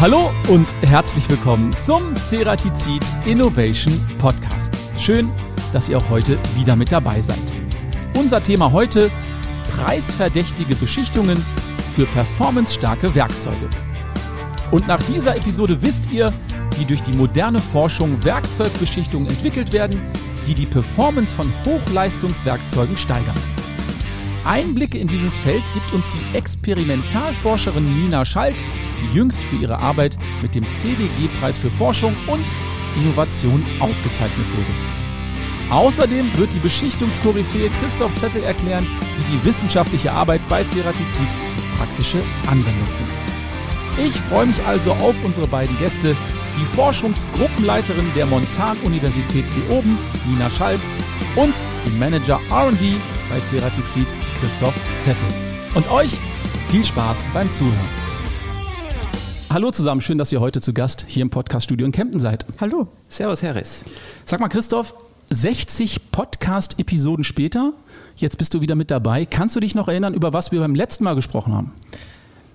Hallo und herzlich willkommen zum Ceratizid Innovation Podcast. Schön, dass ihr auch heute wieder mit dabei seid. Unser Thema heute preisverdächtige Beschichtungen für performancestarke Werkzeuge. Und nach dieser Episode wisst ihr, wie durch die moderne Forschung Werkzeugbeschichtungen entwickelt werden, die die Performance von Hochleistungswerkzeugen steigern. Einblicke in dieses Feld gibt uns die Experimentalforscherin Nina Schalk, die jüngst für ihre Arbeit mit dem CDG-Preis für Forschung und Innovation ausgezeichnet wurde. Außerdem wird die Beschichtungskoryphäe Christoph Zettel erklären, wie die wissenschaftliche Arbeit bei Ceratizid praktische Anwendung findet. Ich freue mich also auf unsere beiden Gäste, die Forschungsgruppenleiterin der Montan-Universität Leoben, Nina Schalk, und den Manager R&D bei Ceratizid, Christoph Zettel. Und euch viel Spaß beim Zuhören. Hallo zusammen, schön, dass ihr heute zu Gast hier im Podcaststudio in Kempten seid. Hallo. Servus, Harris. Sag mal, Christoph, 60 Podcast-Episoden später, jetzt bist du wieder mit dabei. Kannst du dich noch erinnern, über was wir beim letzten Mal gesprochen haben?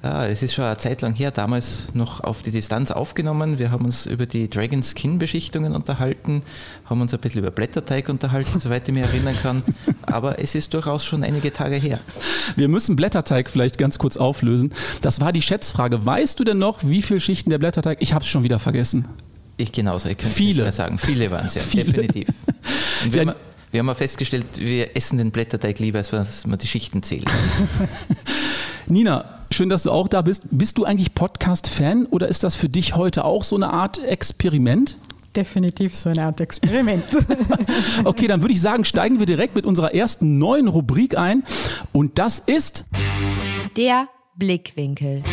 Ja, es ist schon eine Zeit lang her, damals noch auf die Distanz aufgenommen. Wir haben uns über die Dragon Skin Beschichtungen unterhalten, haben uns ein bisschen über Blätterteig unterhalten, soweit ich mich erinnern kann. Aber es ist durchaus schon einige Tage her. Wir müssen Blätterteig vielleicht ganz kurz auflösen. Das war die Schätzfrage. Weißt du denn noch, wie viele Schichten der Blätterteig? Ich habe es schon wieder vergessen. Ich genauso. Ich könnte Viele. nicht sagen. Viele waren es ja, Viele. definitiv. Wir, haben, auch festgestellt, wir essen den Blätterteig lieber, als dass wir die Schichten zählen. Nina, schön, dass du auch da bist. Bist du eigentlich Podcast-Fan oder ist das für dich heute auch so eine Art Experiment? Definitiv so eine Art Experiment. Okay, dann würde ich sagen, steigen wir direkt mit unserer ersten neuen Rubrik ein. Und das ist Der Blickwinkel.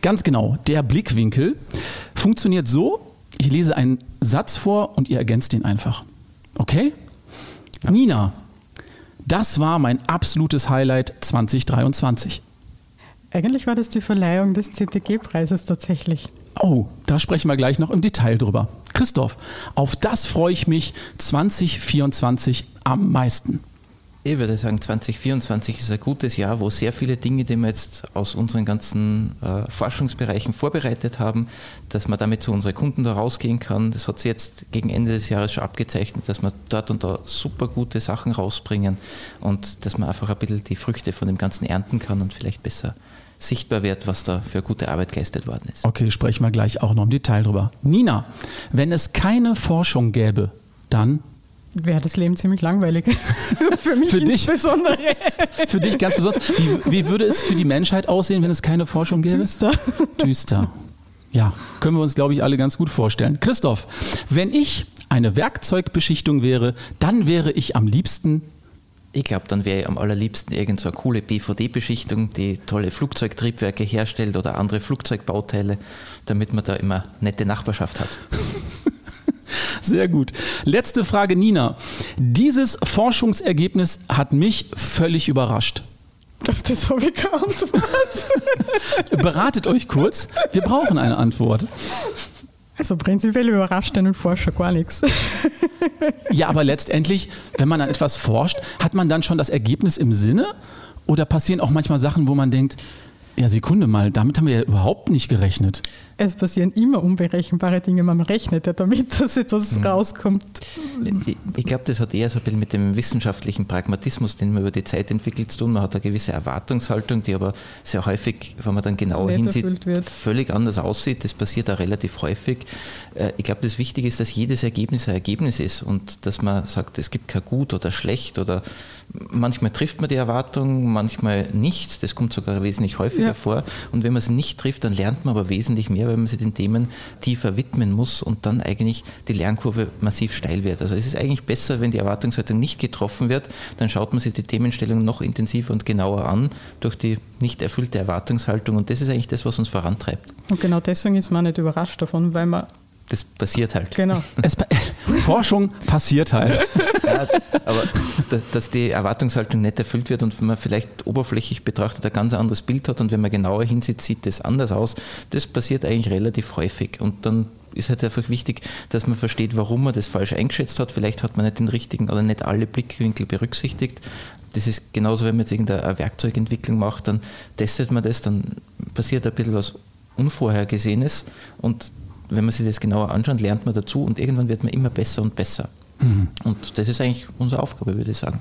ganz genau der Blickwinkel. Funktioniert so, ich lese einen Satz vor und ihr ergänzt ihn einfach. Okay? Nina, das war mein absolutes Highlight 2023. Eigentlich war das die Verleihung des CTG-Preises tatsächlich. Oh, da sprechen wir gleich noch im Detail drüber. Christoph, auf das freue ich mich 2024 am meisten. Ich würde sagen, 2024 ist ein gutes Jahr, wo sehr viele Dinge, die wir jetzt aus unseren ganzen äh, Forschungsbereichen vorbereitet haben, dass man damit zu unseren Kunden da rausgehen kann. Das hat sich jetzt gegen Ende des Jahres schon abgezeichnet, dass wir dort und da super gute Sachen rausbringen und dass man einfach ein bisschen die Früchte von dem Ganzen ernten kann und vielleicht besser sichtbar wird, was da für gute Arbeit geleistet worden ist. Okay, sprechen wir gleich auch noch im Detail drüber. Nina, wenn es keine Forschung gäbe, dann Wäre das Leben ziemlich langweilig. für mich Für dich. insbesondere. für dich ganz besonders, wie, wie würde es für die Menschheit aussehen, wenn es keine Forschung gäbe? Düster. Düster. Ja, können wir uns, glaube ich, alle ganz gut vorstellen. Christoph, wenn ich eine Werkzeugbeschichtung wäre, dann wäre ich am liebsten Ich glaube, dann wäre ich am allerliebsten irgend so eine coole BVD-Beschichtung, die tolle Flugzeugtriebwerke herstellt oder andere Flugzeugbauteile, damit man da immer nette Nachbarschaft hat. Sehr gut. Letzte Frage, Nina. Dieses Forschungsergebnis hat mich völlig überrascht. Das habe ich geantwortet. Beratet euch kurz. Wir brauchen eine Antwort. Also prinzipiell überrascht einen Forscher gar nichts. Ja, aber letztendlich, wenn man an etwas forscht, hat man dann schon das Ergebnis im Sinne? Oder passieren auch manchmal Sachen, wo man denkt, ja, Sekunde mal, damit haben wir ja überhaupt nicht gerechnet. Es passieren immer unberechenbare Dinge. Man rechnet ja damit, dass etwas rauskommt. Ich, ich glaube, das hat eher so ein bisschen mit dem wissenschaftlichen Pragmatismus, den man über die Zeit entwickelt, zu tun. Man hat eine gewisse Erwartungshaltung, die aber sehr häufig, wenn man dann genauer hinsieht, völlig anders aussieht. Das passiert auch relativ häufig. Äh, Ich glaube, das Wichtige ist, dass jedes Ergebnis ein Ergebnis ist und dass man sagt, es gibt kein gut oder schlecht oder manchmal trifft man die Erwartung, manchmal nicht. Das kommt sogar wesentlich häufiger Ja. vor. Und wenn man es nicht trifft, dann lernt man aber wesentlich mehr, weil man sich den Themen tiefer widmen muss und dann eigentlich die Lernkurve massiv steil wird. Also es ist eigentlich besser, wenn die Erwartungshaltung nicht getroffen wird, dann schaut man sich die Themenstellung noch intensiver und genauer an durch die nicht erfüllte Erwartungshaltung und das ist eigentlich das, was uns vorantreibt. Und genau deswegen ist man nicht überrascht davon, weil man, Das passiert halt. genau, Es, pa- Forschung passiert halt. Ja, aber dass, dass die Erwartungshaltung nicht erfüllt wird und wenn man vielleicht oberflächlich betrachtet ein ganz anderes Bild hat und wenn man genauer hinsieht, sieht das anders aus, das passiert eigentlich relativ häufig. Und dann ist halt einfach wichtig, dass man versteht, warum man das falsch eingeschätzt hat. Vielleicht hat man nicht den richtigen oder nicht alle Blickwinkel berücksichtigt. Das ist genauso, wenn man jetzt irgendeine Werkzeugentwicklung macht, dann testet man das, dann passiert ein bisschen was Unvorhergesehenes und wenn man sich das genauer anschaut, lernt man dazu und irgendwann wird man immer besser und besser. Mhm. Und das ist eigentlich unsere Aufgabe, würde ich sagen.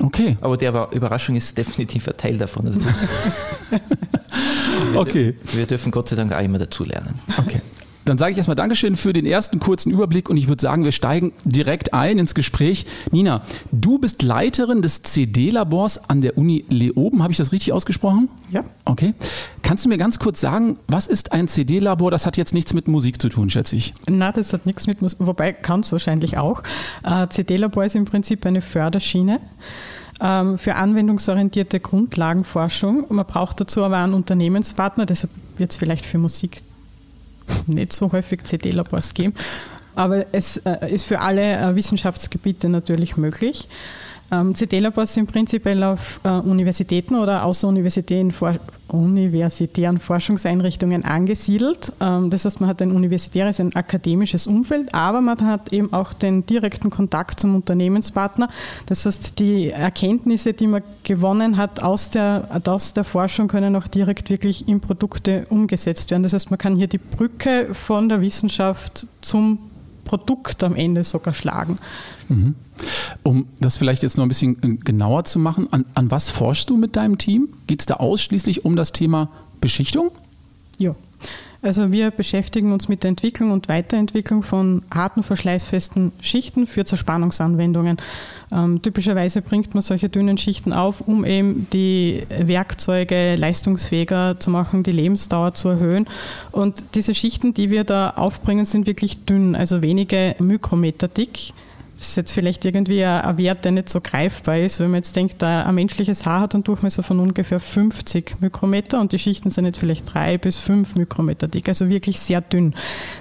Okay. Aber die Überraschung ist definitiv ein Teil davon. Also okay. Wir dürfen Gott sei Dank auch immer dazulernen. Okay. Dann sage ich erstmal Dankeschön für den ersten kurzen Überblick und ich würde sagen, wir steigen direkt ein ins Gespräch. Nina, du bist Leiterin des CD-Labors an der Uni Leoben. Habe ich das richtig ausgesprochen? Ja. Okay. Kannst du mir ganz kurz sagen, was ist ein CD-Labor? Das hat jetzt nichts mit Musik zu tun, schätze ich. Na, das hat nichts mit Musik, wobei kann es wahrscheinlich auch. Äh, CD-Labor ist im Prinzip eine Förderschiene ähm, für anwendungsorientierte Grundlagenforschung. Man braucht dazu aber einen Unternehmenspartner, deshalb wird es vielleicht für Musik nicht so häufig CD-Labors geben. Aber es äh, ist für alle äh, Wissenschaftsgebiete natürlich möglich. Ähm, CD-Labors sind prinzipiell auf äh, Universitäten oder außeruniversitären For universitären Forschungseinrichtungen angesiedelt. Ähm, das heißt, man hat ein universitäres, ein akademisches Umfeld, aber man hat eben auch den direkten Kontakt zum Unternehmenspartner. Das heißt, die Erkenntnisse, die man gewonnen hat aus der, aus der Forschung, können auch direkt wirklich in Produkte umgesetzt werden. Das heißt, man kann hier die Brücke von der Wissenschaft zum Produkt am Ende sogar schlagen. Mhm. Um das vielleicht jetzt noch ein bisschen äh, genauer zu machen, an, an was forschst du mit deinem Team? Geht es da ausschließlich um das Thema Beschichtung? Ja. Also wir beschäftigen uns mit der Entwicklung und Weiterentwicklung von harten, verschleißfesten Schichten für Zerspannungsanwendungen. Ähm, typischerweise bringt man solche dünnen Schichten auf, um eben die Werkzeuge leistungsfähiger zu machen, die Lebensdauer zu erhöhen. Und diese Schichten, die wir da aufbringen, sind wirklich dünn, also wenige Mikrometer dick. Das ist jetzt vielleicht irgendwie ein, Wert, der nicht so greifbar ist. Wenn man jetzt denkt, ein menschliches Haar hat einen Durchmesser von ungefähr 50 Mikrometer und die Schichten sind jetzt vielleicht drei bis fünf Mikrometer dick, also wirklich sehr dünn.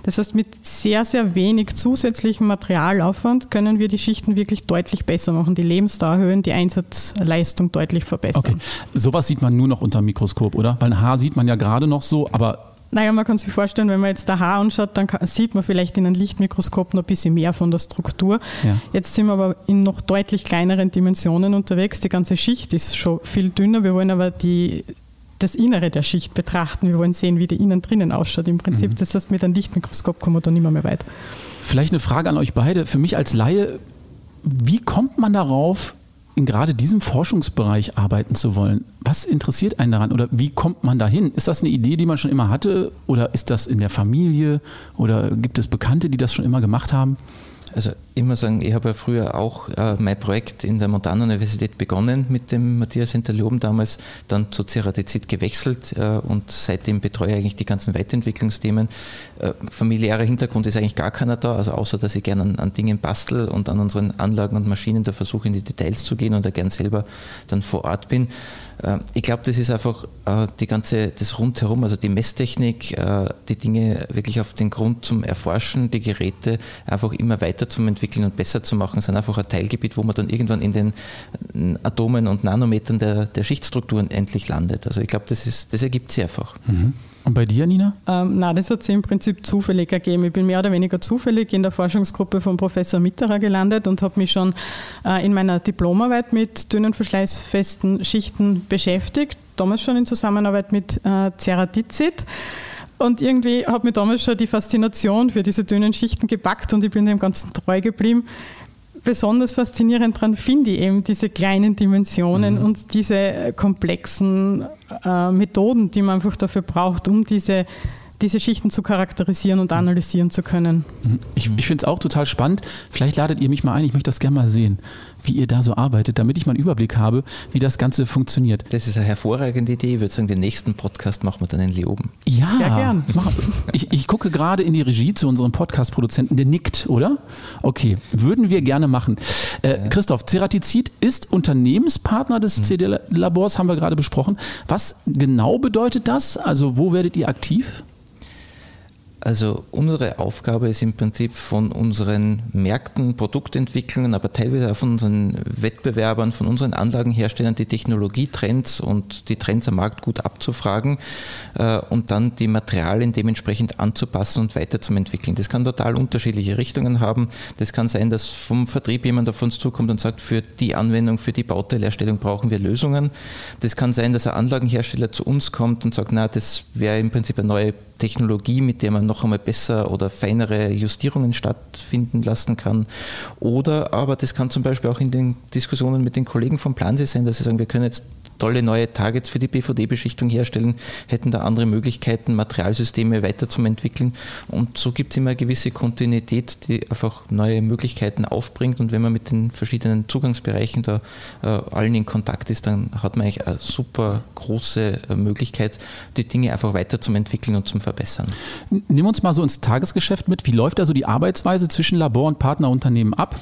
Das heißt, mit sehr, sehr wenig zusätzlichem Materialaufwand können wir die Schichten wirklich deutlich besser machen, die Lebensdauer erhöhen, die Einsatzleistung deutlich verbessern. Okay, sowas sieht man nur noch unter dem Mikroskop, oder? Weil ein Haar sieht man ja gerade noch so, aber naja, man kann sich vorstellen, wenn man jetzt der Haar anschaut, dann kann, sieht man vielleicht in einem Lichtmikroskop noch ein bisschen mehr von der Struktur. Ja. Jetzt sind wir aber in noch deutlich kleineren Dimensionen unterwegs. Die ganze Schicht ist schon viel dünner. Wir wollen aber die, das Innere der Schicht betrachten. Wir wollen sehen, wie die innen drinnen ausschaut im Prinzip. Mhm. Das heißt, mit einem Lichtmikroskop kommen wir da nicht mehr, mehr weit. Vielleicht eine Frage an euch beide. Für mich als Laie, wie kommt man darauf, in gerade diesem Forschungsbereich arbeiten zu wollen. Was interessiert einen daran oder wie kommt man dahin? Ist das eine Idee, die man schon immer hatte oder ist das in der Familie oder gibt es Bekannte, die das schon immer gemacht haben? Also muss sagen, ich habe ja früher auch äh, mein Projekt in der Montanuniversität begonnen mit dem Matthias Hinterloben damals, dann zu Ceratizid gewechselt äh, und seitdem betreue ich eigentlich die ganzen Weiterentwicklungsthemen. Äh, familiärer Hintergrund ist eigentlich gar keiner da, also außer dass ich gerne an, an, Dingen bastel und an unseren Anlagen und Maschinen da versuche in die Details zu gehen und da gern selber dann vor Ort bin. Äh, ich glaube, das ist einfach äh, die ganze, das Rundherum, also die Messtechnik, äh, die Dinge wirklich auf den Grund zum Erforschen, die Geräte einfach immer weiter zum Entwickeln und besser zu machen, sind einfach ein Teilgebiet, wo man dann irgendwann in den Atomen und Nanometern der, der Schichtstrukturen endlich landet. Also ich glaube, das, das ergibt sich einfach. Mhm. Und bei dir, Nina? Ähm, nein, das hat sich im Prinzip zufällig ergeben. Ich bin mehr oder weniger zufällig in der Forschungsgruppe von Professor Mitterer gelandet und habe mich schon äh, in meiner Diplomarbeit mit dünnen verschleißfesten Schichten beschäftigt, damals schon in Zusammenarbeit mit äh, Ceratizid. Und irgendwie hat mir damals schon die Faszination für diese dünnen Schichten gepackt und ich bin dem Ganzen treu geblieben besonders faszinierend daran finde ich eben diese kleinen Dimensionen mhm. und diese komplexen äh, Methoden, die man einfach dafür braucht, um diese, diese Schichten zu charakterisieren und analysieren zu können. Mhm. Ich, ich finde es auch total spannend. Vielleicht ladet ihr mich mal ein, ich möchte das gerne mal sehen wie ihr da so arbeitet, damit ich mal einen Überblick habe, wie das Ganze funktioniert. Das ist eine hervorragende Idee. Ich würde sagen, den nächsten Podcast machen wir dann in Leoben. Ja, Sehr gern. Ich, ich gucke gerade in die Regie zu unserem Podcast-Produzenten, der nickt, oder? Okay, würden wir gerne machen. Äh, ja. Christoph, Ceratizid ist Unternehmenspartner des mhm. CD-Labors, haben wir gerade besprochen. Was genau bedeutet das? Also wo werdet ihr aktiv? Also unsere Aufgabe ist im Prinzip von unseren Märkten, Produktentwicklungen, aber teilweise auch von unseren Wettbewerbern, von unseren Anlagenherstellern die Technologietrends und die Trends am Markt gut abzufragen äh, und dann die Materialien dementsprechend anzupassen und weiterzuentwickeln. Das kann total unterschiedliche Richtungen haben. Das kann sein, dass vom Vertrieb jemand auf uns zukommt und sagt, für die Anwendung, für die Bauteilerstellung brauchen wir Lösungen. Das kann sein, dass ein Anlagenhersteller zu uns kommt und sagt, na, das wäre im Prinzip eine neue Technologie, mit der man noch einmal besser oder feinere Justierungen stattfinden lassen kann. Oder aber das kann zum Beispiel auch in den Diskussionen mit den Kollegen vom Plansee sein, dass sie sagen, wir können jetzt tolle neue Targets für die BVD-Beschichtung herstellen, hätten da andere Möglichkeiten, Materialsysteme weiter zu entwickeln. Und so gibt es immer eine gewisse Kontinuität, die einfach neue Möglichkeiten aufbringt. Und wenn man mit den verschiedenen Zugangsbereichen da äh, allen in Kontakt ist, dann hat man eigentlich eine super große äh, Möglichkeit, die Dinge einfach weiter zu entwickeln und zu verbessern. Nimm uns mal so ins Tagesgeschäft mit. Wie läuft also die Arbeitsweise zwischen Labor und Partnerunternehmen ab?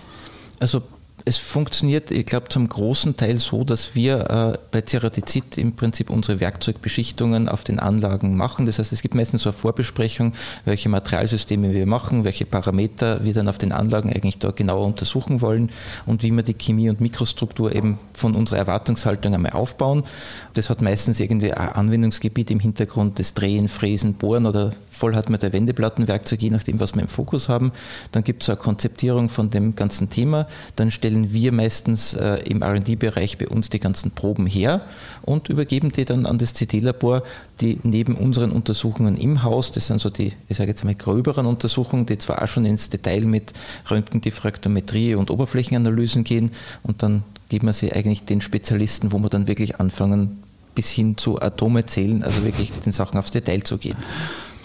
Also es funktioniert, ich glaube, zum großen Teil so, dass wir äh, bei Ceratizid im Prinzip unsere Werkzeugbeschichtungen auf den Anlagen machen. Das heißt, es gibt meistens so eine Vorbesprechung, welche Materialsysteme wir machen, welche Parameter wir dann auf den Anlagen eigentlich da genauer untersuchen wollen und wie wir die Chemie und Mikrostruktur eben von unserer Erwartungshaltung einmal aufbauen. Das hat meistens irgendwie ein Anwendungsgebiet im Hintergrund, das Drehen, Fräsen, Bohren oder voll hat man der Wendeplattenwerkzeug, je nachdem, was wir im Fokus haben. Dann gibt es eine Konzeptierung von dem ganzen Thema. Dann stellen wir meistens äh, im RD-Bereich bei uns die ganzen Proben her und übergeben die dann an das CD-Labor, die neben unseren Untersuchungen im Haus, das sind so die, ich sage jetzt mal, gröberen Untersuchungen, die zwar auch schon ins Detail mit Röntgendiffraktometrie und Oberflächenanalysen gehen und dann geben wir sie eigentlich den Spezialisten, wo wir dann wirklich anfangen, bis hin zu Atome zählen, also wirklich den Sachen aufs Detail zu gehen.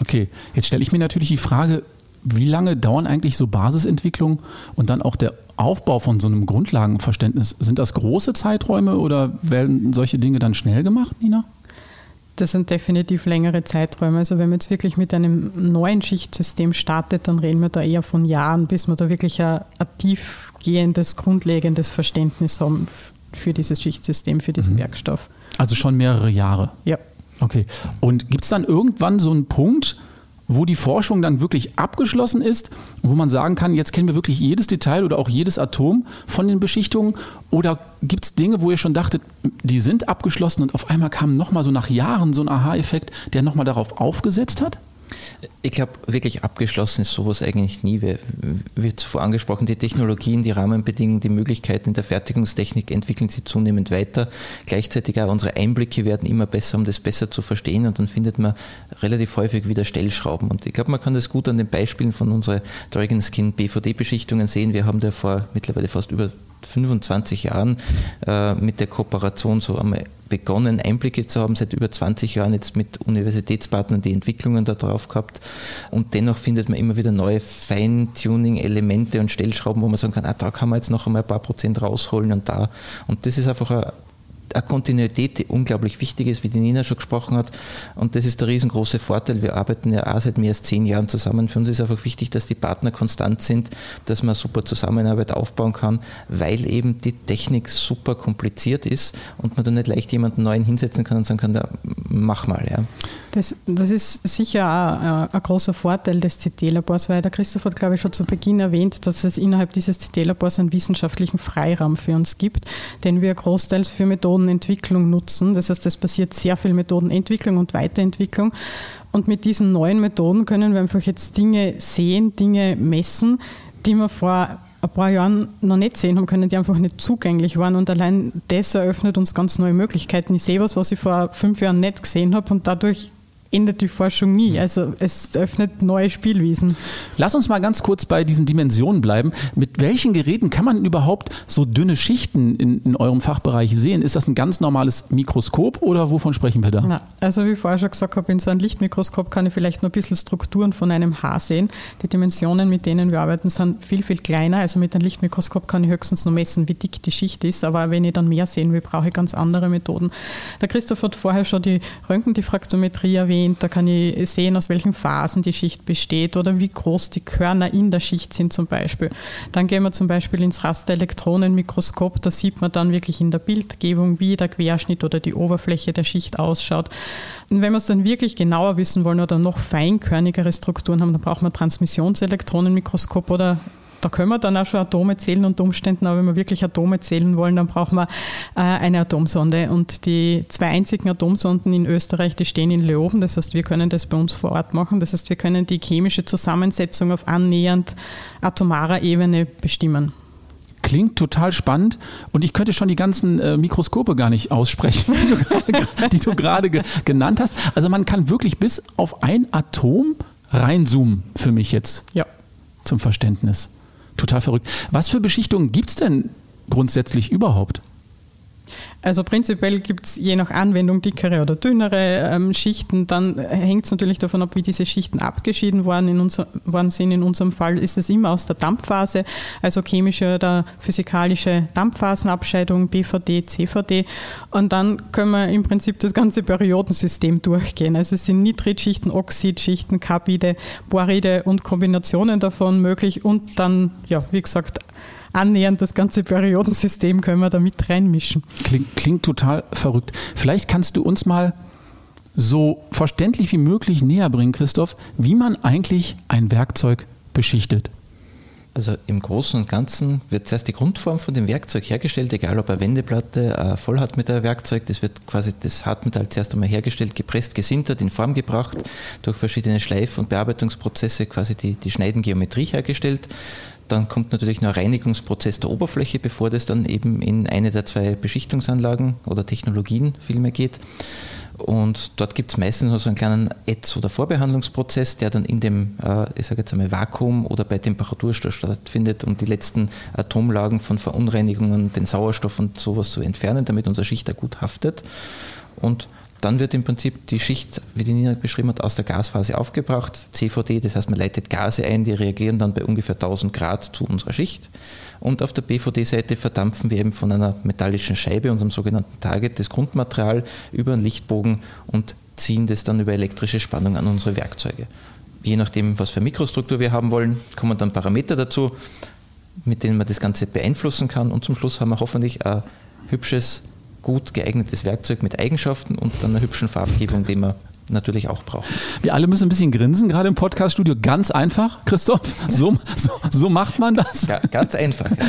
Okay, jetzt stelle ich mir natürlich die Frage, wie lange dauern eigentlich so Basisentwicklungen und dann auch der Aufbau von so einem Grundlagenverständnis? Sind das große Zeiträume oder werden solche Dinge dann schnell gemacht, Nina? Das sind definitiv längere Zeiträume. Also wenn man jetzt wirklich mit einem neuen Schichtsystem startet, dann reden wir da eher von Jahren, bis wir da wirklich ein, ein tiefgehendes, grundlegendes Verständnis haben für dieses Schichtsystem, für diesen mhm. Werkstoff. Also schon mehrere Jahre. Ja. Okay. Und gibt es dann irgendwann so einen Punkt, wo die Forschung dann wirklich abgeschlossen ist, wo man sagen kann, jetzt kennen wir wirklich jedes Detail oder auch jedes Atom von den Beschichtungen? Oder gibt es Dinge, wo ihr schon dachtet, die sind abgeschlossen und auf einmal kam nochmal so nach Jahren so ein Aha-Effekt, der nochmal darauf aufgesetzt hat? Ich glaube, wirklich abgeschlossen ist sowas eigentlich nie. Wie, wie zuvor angesprochen, die Technologien, die Rahmenbedingungen, die Möglichkeiten der Fertigungstechnik entwickeln sich zunehmend weiter. Gleichzeitig auch unsere Einblicke werden immer besser, um das besser zu verstehen. Und dann findet man relativ häufig wieder Stellschrauben. Und ich glaube, man kann das gut an den Beispielen von unseren Dragonskin BVD-Beschichtungen sehen. Wir haben da vor mittlerweile fast über 25 Jahren äh, mit der Kooperation so einmal begonnen, Einblicke zu haben, seit über 20 Jahren jetzt mit Universitätspartnern die Entwicklungen da drauf gehabt. Und dennoch findet man immer wieder neue Feintuning-Elemente und Stellschrauben, wo man sagen kann, ah, da kann man jetzt noch einmal ein paar Prozent rausholen und da. Und das ist einfach ein eine Kontinuität, die unglaublich wichtig ist, wie die Nina schon gesprochen hat. Und das ist der riesengroße Vorteil. Wir arbeiten ja auch seit mehr als zehn Jahren zusammen. Für uns ist einfach wichtig, dass die Partner konstant sind, dass man super Zusammenarbeit aufbauen kann, weil eben die Technik super kompliziert ist und man da nicht leicht jemanden neuen hinsetzen kann und sagen kann, mach mal. Ja. Das, das ist sicher auch äh, ein großer Vorteil des CT-Labors, weil der Christoph hat, glaube ich, schon zu Beginn erwähnt, dass es innerhalb dieses CT-Labors einen wissenschaftlichen Freiraum für uns gibt, den wir großteils für Methodenentwicklung nutzen. Das heißt, es passiert sehr viel Methodenentwicklung und Weiterentwicklung. Und mit diesen neuen Methoden können wir einfach jetzt Dinge sehen, Dinge messen, die wir vor ein paar Jahren noch nicht sehen haben können, die einfach nicht zugänglich waren. Und allein das eröffnet uns ganz neue Möglichkeiten. Ich sehe was, was ich vor fünf Jahren nicht gesehen habe und dadurch endet die Forschung nie. Also es öffnet neue Spielwiesen. Lass uns mal ganz kurz bei diesen Dimensionen bleiben. Mit welchen Geräten kann man überhaupt so dünne Schichten in, in eurem Fachbereich sehen? Ist das ein ganz normales Mikroskop oder wovon sprechen wir da? Na, also wie ich vorher schon gesagt habe, in so einem Lichtmikroskop kann ich vielleicht nur ein bisschen Strukturen von einem Haar sehen. Die Dimensionen, mit denen wir arbeiten, sind viel, viel kleiner. Also mit einem Lichtmikroskop kann ich höchstens nur messen, wie dick die Schicht ist. Aber wenn ich dann mehr sehen will, brauche ich ganz andere Methoden. Der Christoph hat vorher schon die Röntgendiffraktometrie erwähnt erwähnt, da kann ich sehen, aus welchen Phasen die Schicht besteht oder wie groß die Körner in der Schicht sind zum Beispiel. Dann gehen wir zum Beispiel ins Rasterelektronenmikroskop, da sieht man dann wirklich in der Bildgebung, wie der Querschnitt oder die Oberfläche der Schicht ausschaut. Und wenn wir es dann wirklich genauer wissen wollen oder noch feinkörnigere Strukturen haben, dann braucht man Transmissionselektronenmikroskop oder da können wir dann auch schon Atome zählen unter Umständen, aber wenn wir wirklich Atome zählen wollen, dann brauchen wir äh, eine Atomsonde. Und die zwei einzigen Atomsonden in Österreich, die stehen in Leoben. Das heißt, wir können das bei uns vor Ort machen. Das heißt, wir können die chemische Zusammensetzung auf annähernd atomarer Ebene bestimmen. Klingt total spannend und ich könnte schon die ganzen äh, Mikroskope gar nicht aussprechen, die du gerade ge genannt hast. Also man kann wirklich bis auf ein Atom reinzoomen für mich jetzt ja. zum Verständnis. Total verrückt. Was für Beschichtungen gibt es denn grundsätzlich überhaupt? Also prinzipiell gibt es je nach Anwendung dickere oder dünnere ähm, Schichten. Dann hängt es natürlich davon ab, wie diese Schichten abgeschieden worden, in unser, worden sind. In unserem Fall ist es immer aus der Dampfphase, also chemische oder physikalische Dampfphasenabscheidung, BVD, CVD. Und dann können wir im Prinzip das ganze Periodensystem durchgehen. Also es sind Nitridschichten, Oxidschichten, Carbide, Boride und Kombinationen davon möglich. Und dann, ja, wie gesagt, annähernd das ganze Periodensystem können wir da mit reinmischen. Klingt, klingt total verrückt. Vielleicht kannst du uns mal so verständlich wie möglich näher bringen, Christoph, wie man eigentlich ein Werkzeug beschichtet. Also im Großen und Ganzen wird zuerst die Grundform von dem Werkzeug hergestellt, egal ob eine Wendeplatte, ein Vollhartmetallwerkzeug, das wird quasi das Hartmetall zuerst einmal hergestellt, gepresst, gesintert, in Form gebracht, durch verschiedene Schleif- und Bearbeitungsprozesse quasi die, die Schneidengeometrie hergestellt. Dann kommt natürlich noch ein Reinigungsprozess der Oberfläche, bevor das dann eben in eine der zwei Beschichtungsanlagen oder Technologien vielmehr geht. Und dort gibt es meistens noch so einen kleinen Ätz- oder Vorbehandlungsprozess, der dann in dem, äh, ich sage jetzt einmal, Vakuum oder bei Temperatur stattfindet, um die letzten Atomlagen von Verunreinigungen, den Sauerstoff und sowas zu entfernen, damit unser Schicht da gut haftet. Und dann wird im Prinzip die Schicht, wie die Nina beschrieben hat, aus der Gasphase aufgebracht. CVD, das heißt, man leitet Gase ein, die reagieren dann bei ungefähr 1000 Grad zu unserer Schicht. Und auf der BVD-Seite verdampfen wir eben von einer metallischen Scheibe, unserem sogenannten Target, das Grundmaterial über einen Lichtbogen und ziehen das dann über elektrische Spannung an unsere Werkzeuge. Je nachdem, was für Mikrostruktur wir haben wollen, kommen dann Parameter dazu, mit denen man das Ganze beeinflussen kann. Und zum Schluss haben wir hoffentlich ein hübsches gut geeignetes Werkzeug mit Eigenschaften und dann einer hübschen Farbgebung, die wir natürlich auch brauchen. Wir alle müssen ein bisschen grinsen, gerade im Podcaststudio. Ganz einfach, Christoph. So, so, so macht man das. Ja, ganz einfach. Ja.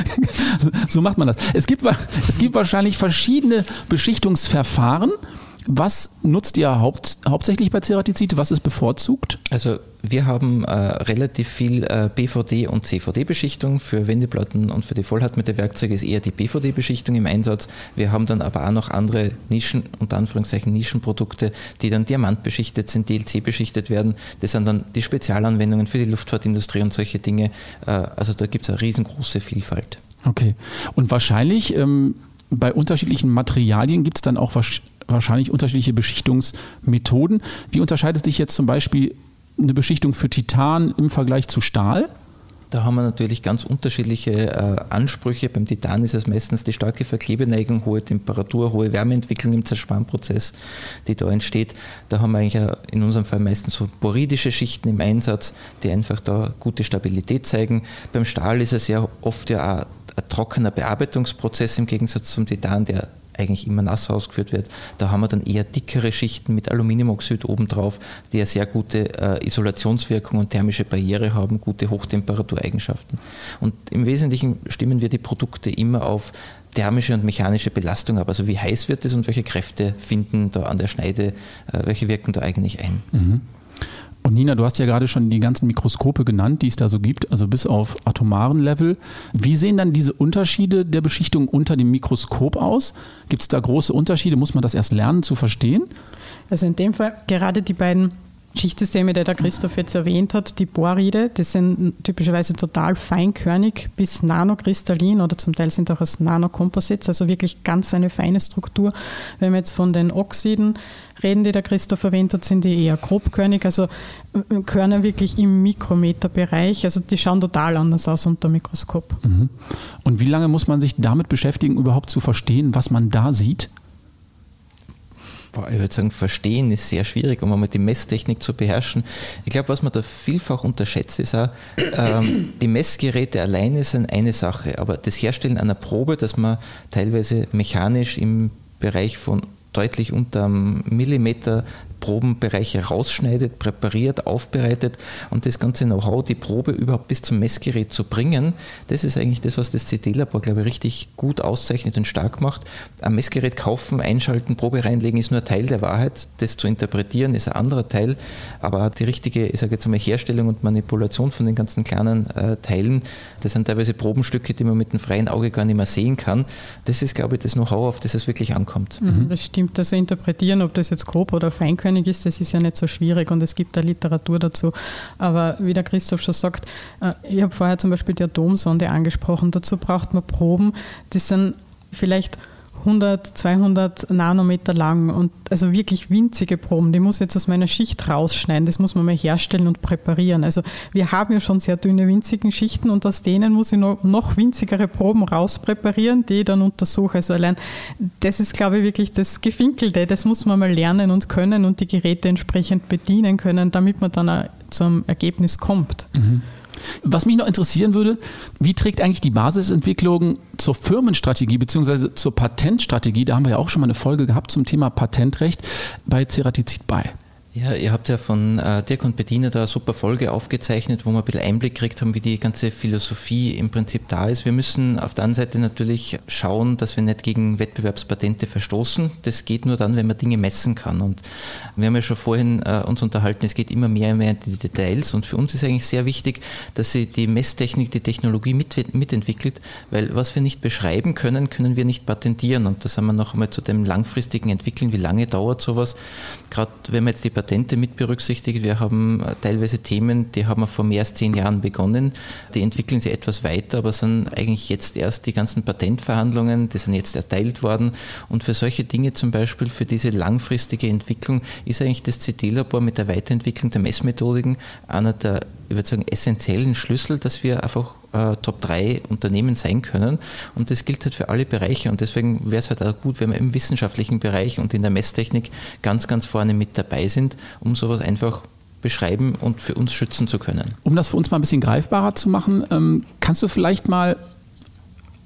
So macht man das. Es gibt, es gibt wahrscheinlich verschiedene Beschichtungsverfahren. Was nutzt ihr haupt, hauptsächlich bei Ceratizid? Was ist bevorzugt? Also wir haben äh, relativ viel äh, BVD- und CVD-Beschichtung. Für Wendeplatten und für die Vollhartmittelwerkzeuge ist eher die BVD-Beschichtung im Einsatz. Wir haben dann aber auch noch andere Nischen, unter Anführungszeichen Nischenprodukte, die dann diamantbeschichtet sind, DLC beschichtet werden. Das sind dann die Spezialanwendungen für die Luftfahrtindustrie und solche Dinge. Äh, also da gibt es eine riesengroße Vielfalt. Okay. Und wahrscheinlich ähm, bei unterschiedlichen Materialien gibt es dann auch wahrscheinlich unterschiedliche Beschichtungsmethoden. Wie unterscheidet sich jetzt zum Beispiel eine Beschichtung für Titan im Vergleich zu Stahl? Da haben wir natürlich ganz unterschiedliche äh, Ansprüche. Beim Titan ist es meistens die starke Verklebeneigung, hohe Temperatur, hohe Wärmeentwicklung im Zerspannprozess, die da entsteht. Da haben wir eigentlich in unserem Fall meistens so boridische Schichten im Einsatz, die einfach da gute Stabilität zeigen. Beim Stahl ist es ja oft ja auch ein trockener Bearbeitungsprozess im Gegensatz zum Titan, der eigentlich immer nass ausgeführt wird. Da haben wir dann eher dickere Schichten mit Aluminiumoxid obendrauf, die eine sehr gute äh, Isolationswirkung und thermische Barriere haben, gute Hochtemperatureigenschaften. Und im Wesentlichen stimmen wir die Produkte immer auf thermische und mechanische Belastung ab. Also wie heiß wird es und welche Kräfte finden da an der Schneide, äh, welche wirken da eigentlich ein. Mhm. Und Nina, du hast ja gerade schon die ganzen Mikroskope genannt, die es da so gibt, also bis auf atomaren Level. Wie sehen dann diese Unterschiede der Beschichtung unter dem Mikroskop aus? Gibt es da große Unterschiede? Muss man das erst lernen zu verstehen? Also in dem Fall gerade die beiden Schichtsysteme, die der Christoph jetzt erwähnt hat, die Boride, das sind typischerweise total feinkörnig bis nanokristallin oder zum Teil sind auch als Nanokomposits, also wirklich ganz eine feine Struktur. Wenn wir jetzt von den Oxiden reden, die der Christoph erwähnt hat, sind die eher grobkörnig, also äh, Körner wirklich im Mikrometerbereich, also die schauen total anders aus unter Mikroskop. Mhm. Und wie lange muss man sich damit beschäftigen, überhaupt zu verstehen, was man da sieht? Ich würde sagen, verstehen ist sehr schwierig, um einmal die Messtechnik zu beherrschen. Ich glaube, was man da vielfach unterschätzt, ist auch, ähm, die Messgeräte alleine sind eine Sache, aber das Herstellen einer Probe, dass man teilweise mechanisch im Bereich von deutlich unter einem Millimeter Probenbereiche rausschneidet, präpariert, aufbereitet und das ganze Know-how, die Probe überhaupt bis zum Messgerät zu bringen, das ist eigentlich das, was das CD-Labor, glaube ich, richtig gut auszeichnet und stark macht. Ein Messgerät kaufen, einschalten, Probe reinlegen ist nur Teil der Wahrheit. Das zu interpretieren ist ein anderer Teil, aber die richtige, ich sage jetzt einmal, Herstellung und Manipulation von den ganzen kleinen äh, Teilen, das sind teilweise Probenstücke, die man mit dem freien Auge gar nicht mehr sehen kann. Das ist, glaube ich, das Know-how, auf das es wirklich ankommt. Mhm, das stimmt. Also interpretieren, ob das jetzt grob oder feinkörnig König ist, das ist ja nicht so schwierig und es gibt da Literatur dazu. Aber wie der Christoph schon sagt, äh, ich habe vorher zum Beispiel die Atomsonde angesprochen, dazu braucht man Proben, die sind vielleicht 100, 200 Nanometer lang und also wirklich winzige Proben. Die muss jetzt aus meiner Schicht rausschneiden. Das muss man mal herstellen und präparieren. Also wir haben ja schon sehr dünne, winzige Schichten und aus denen muss ich noch, noch winzigere Proben rauspräparieren, die ich dann untersuche. Also allein das ist, glaube ich, wirklich das Gefinkelte. Das muss man mal lernen und können und die Geräte entsprechend bedienen können, damit man dann auch zum Ergebnis kommt. Mhm. Was mich noch interessieren würde, wie trägt eigentlich die Basisentwicklung zur Firmenstrategie bzw. zur Patentstrategie, da haben wir ja auch schon mal eine Folge gehabt zum Thema Patentrecht, bei Ceratizid bei? Ja, ihr habt ja von äh, Dirk und Bettina da eine super Folge aufgezeichnet, wo wir ein bisschen Einblick gekriegt haben, wie die ganze Philosophie im Prinzip da ist. Wir müssen auf der anderen Seite natürlich schauen, dass wir nicht gegen Wettbewerbspatente verstoßen. Das geht nur dann, wenn man Dinge messen kann. Und wir haben ja schon vorhin äh, uns unterhalten, es geht immer mehr und mehr in die Details. Und für uns ist eigentlich sehr wichtig, dass sie die Messtechnik, die Technologie mit, mitentwickelt, weil was wir nicht beschreiben können, können wir nicht patentieren. Und das haben wir noch einmal zu dem langfristigen Entwickeln. Wie lange dauert sowas? Gerade wenn wir jetzt die Patente mit berücksichtigt. Wir haben äh, teilweise Themen, die haben wir vor mehr als zehn Jahren begonnen. Die entwickeln sich etwas weiter, aber sind eigentlich jetzt erst die ganzen Patentverhandlungen, die sind jetzt erteilt worden. Und für solche Dinge zum Beispiel, für diese langfristige Entwicklung, ist eigentlich das CD-Labor mit der Weiterentwicklung der Messmethodiken einer der, ich würde sagen, essentiellen Schlüssel, dass wir einfach äh, Top 3 Unternehmen sein können. Und das gilt halt für alle Bereiche. Und deswegen wäre es halt auch gut, wenn wir im wissenschaftlichen Bereich und in der Messtechnik ganz, ganz vorne mit dabei sind, um sowas einfach beschreiben und für uns schützen zu können. Um das für uns mal ein bisschen greifbarer zu machen, ähm, kannst du vielleicht mal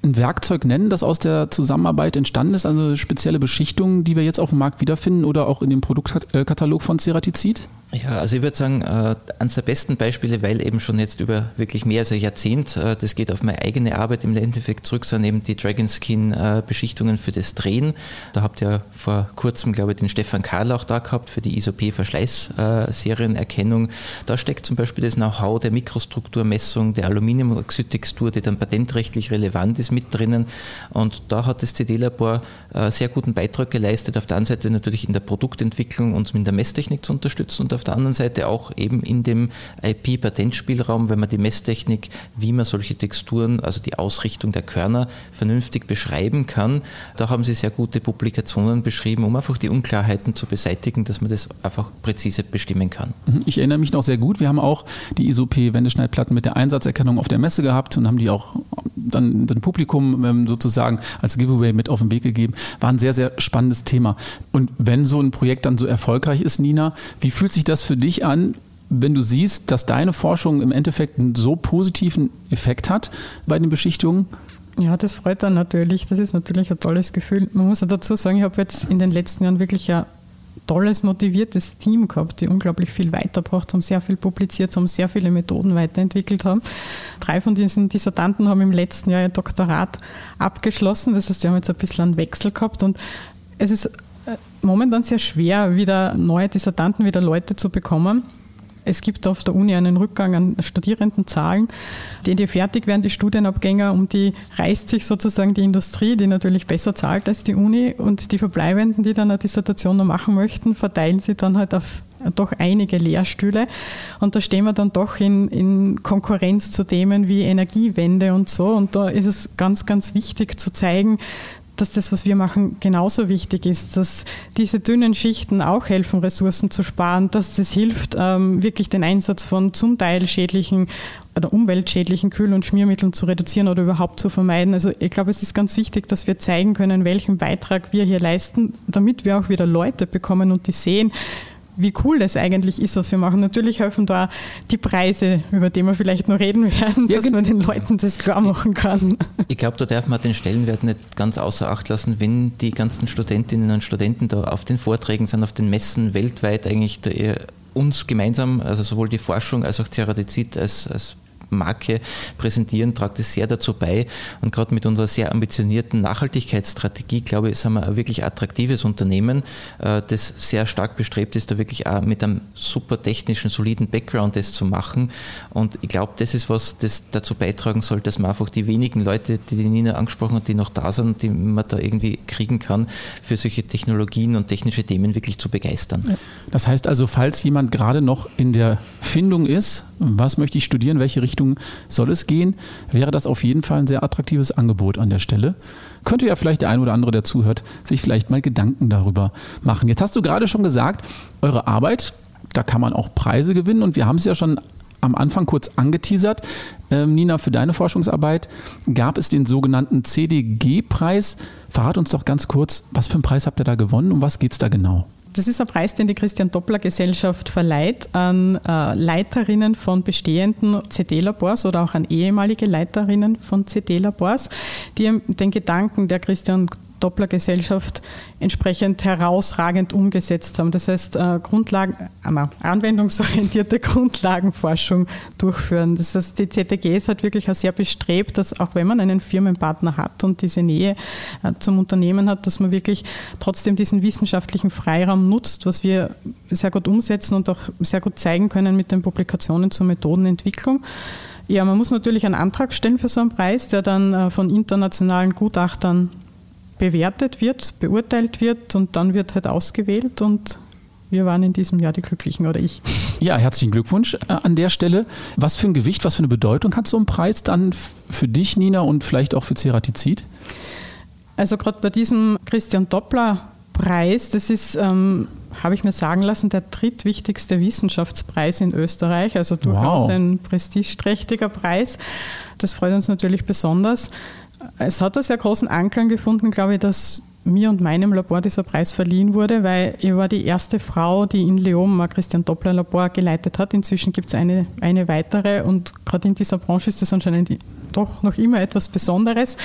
ein Werkzeug nennen, das aus der Zusammenarbeit entstanden ist, also spezielle Beschichtungen, die wir jetzt auf dem Markt wiederfinden oder auch in dem Produktkatalog von Ceratizid? Ja, also ich würde sagen, äh, eines der besten Beispiele, weil eben schon jetzt über wirklich mehr als ein Jahrzehnt, äh, das geht auf meine eigene Arbeit im Endeffekt zurück, sind eben die Dragon Skin äh, Beschichtungen für das Drehen. Da habt ihr vor kurzem, glaube ich, den Stefan Karl auch da gehabt für die ISOP Verschleißserienerkennung. Da steckt zum Beispiel das Know-how der Mikrostrukturmessung, der Aluminiumoxidtextur, die dann patentrechtlich relevant ist, mit drinnen. Und da hat das CD-Labor äh, sehr guten Beitrag geleistet. Auf der einen Seite natürlich in der Produktentwicklung uns in der Messtechnik zu unterstützen und auf der anderen Seite auch eben in dem IP-Patentspielraum, wenn man die Messtechnik, wie man solche Texturen, also die Ausrichtung der Körner vernünftig beschreiben kann. Da haben sie sehr gute Publikationen beschrieben, um einfach die Unklarheiten zu beseitigen, dass man das einfach präzise bestimmen kann. Mhm. Ich erinnere mich noch sehr gut, wir haben auch die ISOP-Wendeschneidplatten mit der Einsatzerkennung auf der Messe gehabt und haben die auch dann dem Publikum ähm, sozusagen als Giveaway mit auf den Weg gegeben. War ein sehr, sehr spannendes Thema. Und wenn so ein Projekt dann so erfolgreich ist, Nina, wie fühlt sich das für dich an, wenn du siehst, dass deine Forschung im Endeffekt einen so positiven Effekt hat bei den Beschichtungen? Ja, das freut dann natürlich. Das ist natürlich ein tolles Gefühl. Man muss ja dazu sagen, ich habe jetzt in den letzten Jahren wirklich ja tolles, motiviertes Team gehabt, die unglaublich viel weitergebracht haben, sehr viel publiziert haben, sehr viele Methoden weiterentwickelt haben. Drei von diesen Dissertanten haben im letzten Jahr ihr Doktorat abgeschlossen. Das heißt, wir haben jetzt ein bisschen einen Wechsel gehabt und es ist momentan sehr schwer, wieder neue Dissertanten, wieder Leute zu bekommen. Es gibt auf der Uni einen Rückgang an Studierendenzahlen. Die, die fertig werden, die Studienabgänger, um die reißt sich sozusagen die Industrie, die natürlich besser zahlt als die Uni. Und die Verbleibenden, die dann eine Dissertation noch machen möchten, verteilen sie dann halt auf doch einige Lehrstühle. Und da stehen wir dann doch in, in Konkurrenz zu Themen wie Energiewende und so. Und da ist es ganz, ganz wichtig zu zeigen, dass das, was wir machen, genauso wichtig ist, dass diese dünnen Schichten auch helfen, Ressourcen zu sparen, dass das hilft, ähm, wirklich den Einsatz von zum Teil schädlichen oder umweltschädlichen Kühl- und Schmiermitteln zu reduzieren oder überhaupt zu vermeiden. Also ich glaube, es ist ganz wichtig, dass wir zeigen können, welchen Beitrag wir hier leisten, damit wir auch wieder Leute bekommen und die sehen, wie cool das eigentlich ist, was wir machen. Natürlich helfen da die Preise, über die wir vielleicht noch reden werden, ja, dass man den Leuten das klar machen kann. Ich glaube, da darf man den Stellenwert nicht ganz außer Acht lassen, wenn die ganzen Studentinnen und Studenten da auf den Vorträgen sind, auf den Messen weltweit eigentlich uns gemeinsam, also sowohl die Forschung als auch Ceratizid als, als Marke präsentieren, tragt es sehr dazu bei. Und gerade mit unserer sehr ambitionierten Nachhaltigkeitsstrategie, glaube ich, sind wir ein wirklich attraktives Unternehmen, äh, das sehr stark bestrebt ist, da wirklich auch mit einem super technischen, soliden Background das zu machen. Und ich glaube, das ist was, das dazu beitragen soll, dass man einfach die wenigen Leute, die die Nina angesprochen hat, die noch da sind, die man da irgendwie kriegen kann, für solche Technologien und technische Themen wirklich zu begeistern. Das heißt also, falls jemand gerade noch in der Findung ist, was möchte ich studieren, welche Richtung soll es gehen, wäre das auf jeden Fall ein sehr attraktives Angebot an der Stelle. Könnte ja vielleicht der ein oder andere, der zuhört, sich vielleicht mal Gedanken darüber machen. Jetzt hast du gerade schon gesagt, eure Arbeit, da kann man auch Preise gewinnen und wir haben es ja schon am Anfang kurz angeteasert. Ähm, Nina, für deine Forschungsarbeit gab es den sogenannten CDG-Preis. Verrat uns doch ganz kurz, was für einen Preis habt ihr da gewonnen und was geht es da genau? Das ist ein Preis, den die Christian Doppler Gesellschaft verleiht an äh, Leiterinnen von bestehenden CD-Labors oder auch an ehemalige Leiterinnen von CD-Labors, die den Gedanken der Christian Doppler Gesellschaft entsprechend herausragend umgesetzt haben. Das heißt, äh, Grundlagen, äh, anwendungsorientierte Grundlagenforschung durchführen. Das heißt, die ZTG ist halt wirklich auch sehr bestrebt, dass auch wenn man einen Firmenpartner hat und diese Nähe äh, zum Unternehmen hat, dass man wirklich trotzdem diesen wissenschaftlichen Freiraum nutzt, was wir sehr gut umsetzen und auch sehr gut zeigen können mit den Publikationen zur Methodenentwicklung. Ja, man muss natürlich einen Antrag stellen für so einen Preis, der dann von internationalen Gutachtern bewertet wird, beurteilt wird und dann wird halt ausgewählt und wir waren in diesem Jahr die Glücklichen oder ich. Ja, herzlichen Glückwunsch äh, an der Stelle. Was für ein Gewicht, was für eine Bedeutung hat so ein Preis dann für dich, Nina, und vielleicht auch für Ceratizid? Also gerade bei diesem Christian Doppler Preis, das ist, ähm, habe ich mir sagen lassen, der drittwichtigste Wissenschaftspreis in Österreich, also durchaus wow. ein prestigeträchtiger Preis. Das freut uns natürlich besonders. Es hat einen sehr großen Anklang gefunden, glaube ich, dass mir und meinem Labor dieser Preis verliehen wurde, weil ich war die erste Frau, die in Leom ein Christian Doppler Labor geleitet hat. Inzwischen gibt es eine, eine weitere und gerade in dieser Branche ist das anscheinend doch noch immer etwas Besonderes.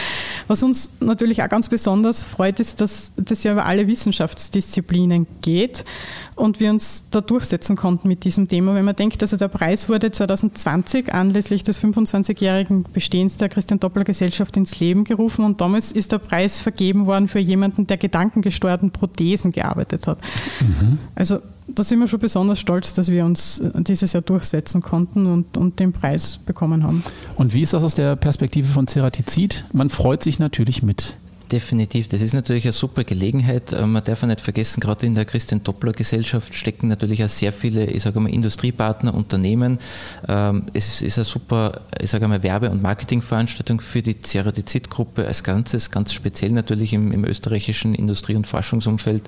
Was uns natürlich auch ganz besonders freut, ist, dass das ja über alle Wissenschaftsdisziplinen geht und wir uns da durchsetzen konnten mit diesem Thema. Wenn man denkt, also der Preis wurde 2020 anlässlich des 25-jährigen Bestehens der Christian Doppler Gesellschaft ins Leben gerufen und damals ist der Preis vergeben worden für jemanden, der gedankengesteuerten Prothesen gearbeitet hat. Mhm. Also da sind wir schon besonders stolz, dass wir uns dieses Jahr durchsetzen konnten und, und den Preis bekommen haben. Und wie ist das aus der Perspektive von Ceratizid? Man freut sich natürlich mit. Definitiv, das ist natürlich eine super Gelegenheit. Äh, man darf ja nicht vergessen, gerade in der Christian Doppler Gesellschaft stecken natürlich auch sehr viele, ich sage mal, Industriepartner, Unternehmen. Ähm, es ist eine super, ich sage mal, Werbe- und Marketingveranstaltung für die Ceratizid-Gruppe als Ganzes, ganz speziell natürlich im, im österreichischen Industrie- und Forschungsumfeld.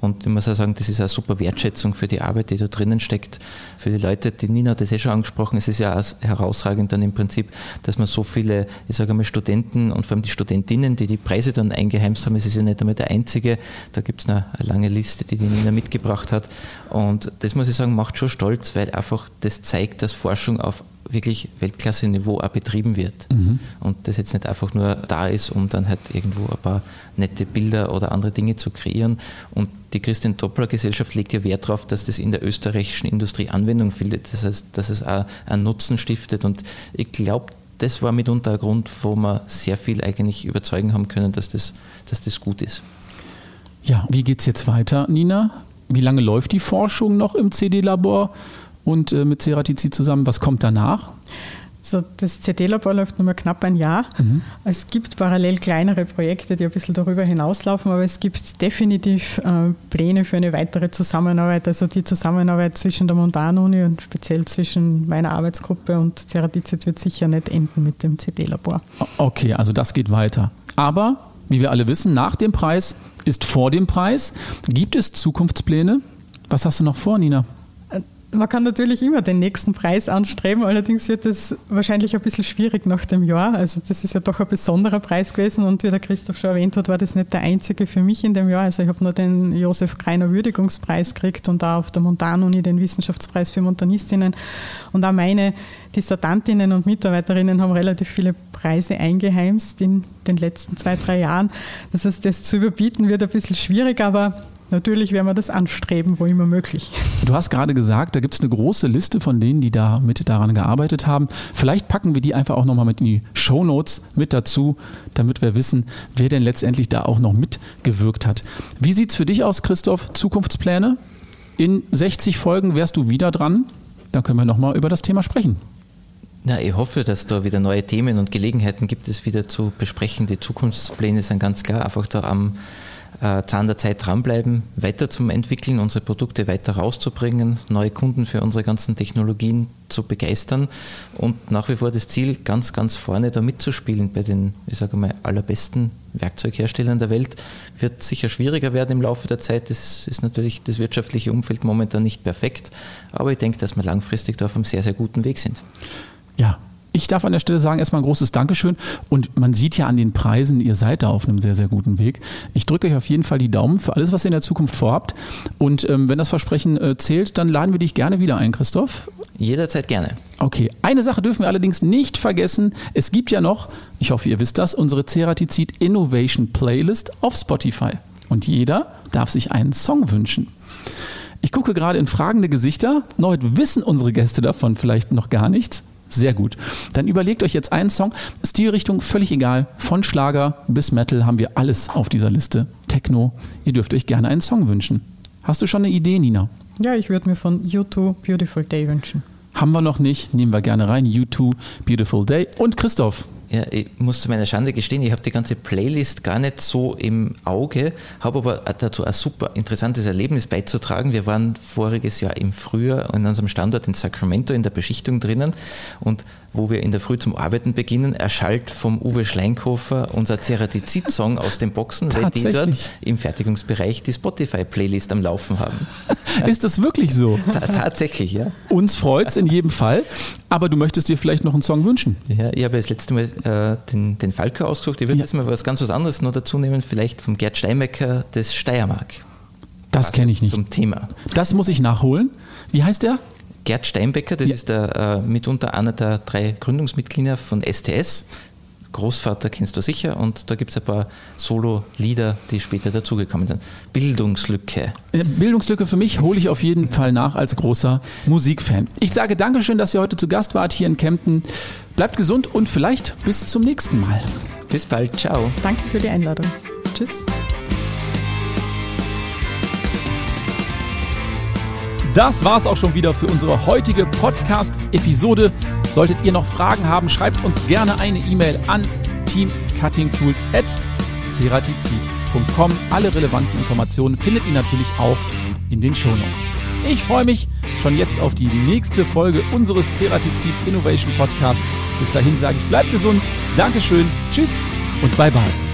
Und ich muss auch sagen, das ist eine super Wertschätzung für die Arbeit, die da drinnen steckt. Für die Leute, die Nina hat das eh schon angesprochen, es ist ja herausragend dann im Prinzip, dass man so viele, ich sage mal, Studenten und vor allem die Studentinnen, die die Preise dann eingeheimst haben. Es ist ja nicht einmal der einzige. Da gibt es eine lange Liste, die die Nina mitgebracht hat. Und das muss ich sagen, macht schon stolz, weil einfach das zeigt, dass Forschung auf wirklich Weltklasse-Niveau auch betrieben wird. Mhm. Und das jetzt nicht einfach nur da ist, um dann halt irgendwo ein paar nette Bilder oder andere Dinge zu kreieren. Und die Christian Doppler Gesellschaft legt ja Wert darauf, dass das in der österreichischen Industrie Anwendung findet. Das heißt, dass es auch einen Nutzen stiftet. Und ich glaube, das war mitunter ein Grund, wo wir sehr viel eigentlich überzeugen haben können, dass das, dass das gut ist. Ja, wie geht es jetzt weiter, Nina? Wie lange läuft die Forschung noch im CD-Labor und äh, mit Ceratizid zusammen? Was kommt danach? Also das CD-Labor läuft nur mal knapp ein Jahr. Mhm. Es gibt parallel kleinere Projekte, die ein bisschen darüber hinauslaufen, aber es gibt definitiv äh, Pläne für eine weitere Zusammenarbeit. Also die Zusammenarbeit zwischen der Montanuni und speziell zwischen meiner Arbeitsgruppe und Ceratizid wird sicher nicht enden mit dem CD-Labor. Okay, also das geht weiter. Aber wie wir alle wissen, nach dem Preis ist vor dem Preis. Gibt es Zukunftspläne? Was hast du noch vor, Nina? Man kann natürlich immer den nächsten Preis anstreben, allerdings wird es wahrscheinlich ein bisschen schwierig nach dem Jahr. Also das ist ja doch ein besonderer Preis gewesen und wie der Christoph schon erwähnt hat, war das nicht der einzige für mich in dem Jahr. Also ich habe nur den Josef Kreiner Würdigungspreis gekriegt und auch auf der Montanuni den Wissenschaftspreis für Montanistinnen. Und auch meine Dissertantinnen und Mitarbeiterinnen haben relativ viele Preise eingeheimst in den letzten zwei, drei Jahren. Das heißt, das zu überbieten wird ein bisschen schwierig, aber natürlich werden wir das anstreben, wo immer möglich. Du hast gerade gesagt, da gibt es eine große Liste von denen, die da mit daran gearbeitet haben. Vielleicht packen wir die einfach auch nochmal mit in die Show Notes mit dazu, damit wir wissen, wer denn letztendlich da auch noch mitgewirkt hat. Wie sieht es für dich aus, Christoph? Zukunftspläne? In 60 Folgen wärst du wieder dran. Dann können wir nochmal über das Thema sprechen. Na, ich hoffe, dass da wieder neue Themen und Gelegenheiten gibt, es wieder zu besprechen. Die Zukunftspläne sind ganz klar einfach da am äh, Zahn der Zeit dranbleiben, weiter zum Entwickeln, unsere Produkte weiter rauszubringen, neue Kunden für unsere ganzen Technologien zu begeistern und nach wie vor das Ziel, ganz, ganz vorne da mitzuspielen bei den, ich sage mal, allerbesten Werkzeugherstellern der Welt. Wird sicher schwieriger werden im Laufe der Zeit. Das ist natürlich das wirtschaftliche Umfeld momentan nicht perfekt, aber ich denke, dass wir langfristig da auf einem sehr, sehr guten Weg sind. Ja, ich darf an der Stelle sagen, erstmal ein großes Dankeschön. Und man sieht ja an den Preisen, ihr seid da auf einem sehr, sehr guten Weg. Ich drücke euch auf jeden Fall die Daumen für alles, was ihr in der Zukunft vorhabt. Und ähm, wenn das Versprechen äh, zählt, dann laden wir dich gerne wieder ein, Christoph. Jederzeit gerne. Okay, eine Sache dürfen wir allerdings nicht vergessen. Es gibt ja noch, ich hoffe, ihr wisst das, unsere Ceratizid Innovation Playlist auf Spotify. Und jeder darf sich einen Song wünschen. Ich gucke gerade in fragende Gesichter. Heute wissen unsere Gäste davon vielleicht noch gar nichts. Sehr gut. Dann überlegt euch jetzt einen Song. Stilrichtung völlig egal. Von Schlager bis Metal haben wir alles auf dieser Liste. Techno. Ihr dürft euch gerne einen Song wünschen. Hast du schon eine Idee, Nina? Ja, ich würde mir von U2 Beautiful Day wünschen. Haben wir noch nicht, nehmen wir gerne rein. U2 Beautiful Day. Und Christoph, ja, ich muss zu meiner Schande gestehen, ich habe die ganze Playlist gar nicht so im Auge, habe aber dazu ein super interessantes Erlebnis beizutragen. Wir waren voriges Jahr im Frühjahr in unserem Standort in Sacramento in der Beschichtung drinnen und wo wir in der Früh zum Arbeiten beginnen, erschallt vom Uwe Schleinkofer unser Ceratizid-Song aus den Boxen, weil die dort im Fertigungsbereich die Spotify-Playlist am Laufen haben. Ist das wirklich so? Ta tatsächlich, ja. Uns freut es in jedem Fall, aber du möchtest dir vielleicht noch einen Song wünschen. Ja, ich habe das letzte Mal äh, den, den Falco ausgesucht. Ich würde ja. jetzt mal was ganz was anderes noch dazu nehmen, vielleicht vom Gerd Steinbecker des Steiermark. Das kenne ich nicht. Zum Thema. Das muss ich nachholen. Wie heißt der? Gerd Steinbecker, das ja. ist der, äh, mitunter einer der drei Gründungsmitglieder von STS. Großvater kennst du sicher und da gibt es ein paar Solo-Lieder, die später dazugekommen sind. Bildungslücke. Bildungslücke für mich hole ich auf jeden Fall nach als großer Musikfan. Ich sage Dankeschön, dass ihr heute zu Gast wart hier in Kempten. Bleibt gesund und vielleicht bis zum nächsten Mal. Bis bald, ciao. Danke für die Einladung. Tschüss. Das war es auch schon wieder für unsere heutige Podcast-Episode. Solltet ihr noch Fragen haben, schreibt uns gerne eine E-Mail an teamcuttingtools.ceratizid.com. Alle relevanten Informationen findet ihr natürlich auch in den Show Notes. Ich freue mich schon jetzt auf die nächste Folge unseres Ceratizid Innovation Podcasts. Bis dahin sage ich, bleibt gesund, Dankeschön, tschüss und bye bye.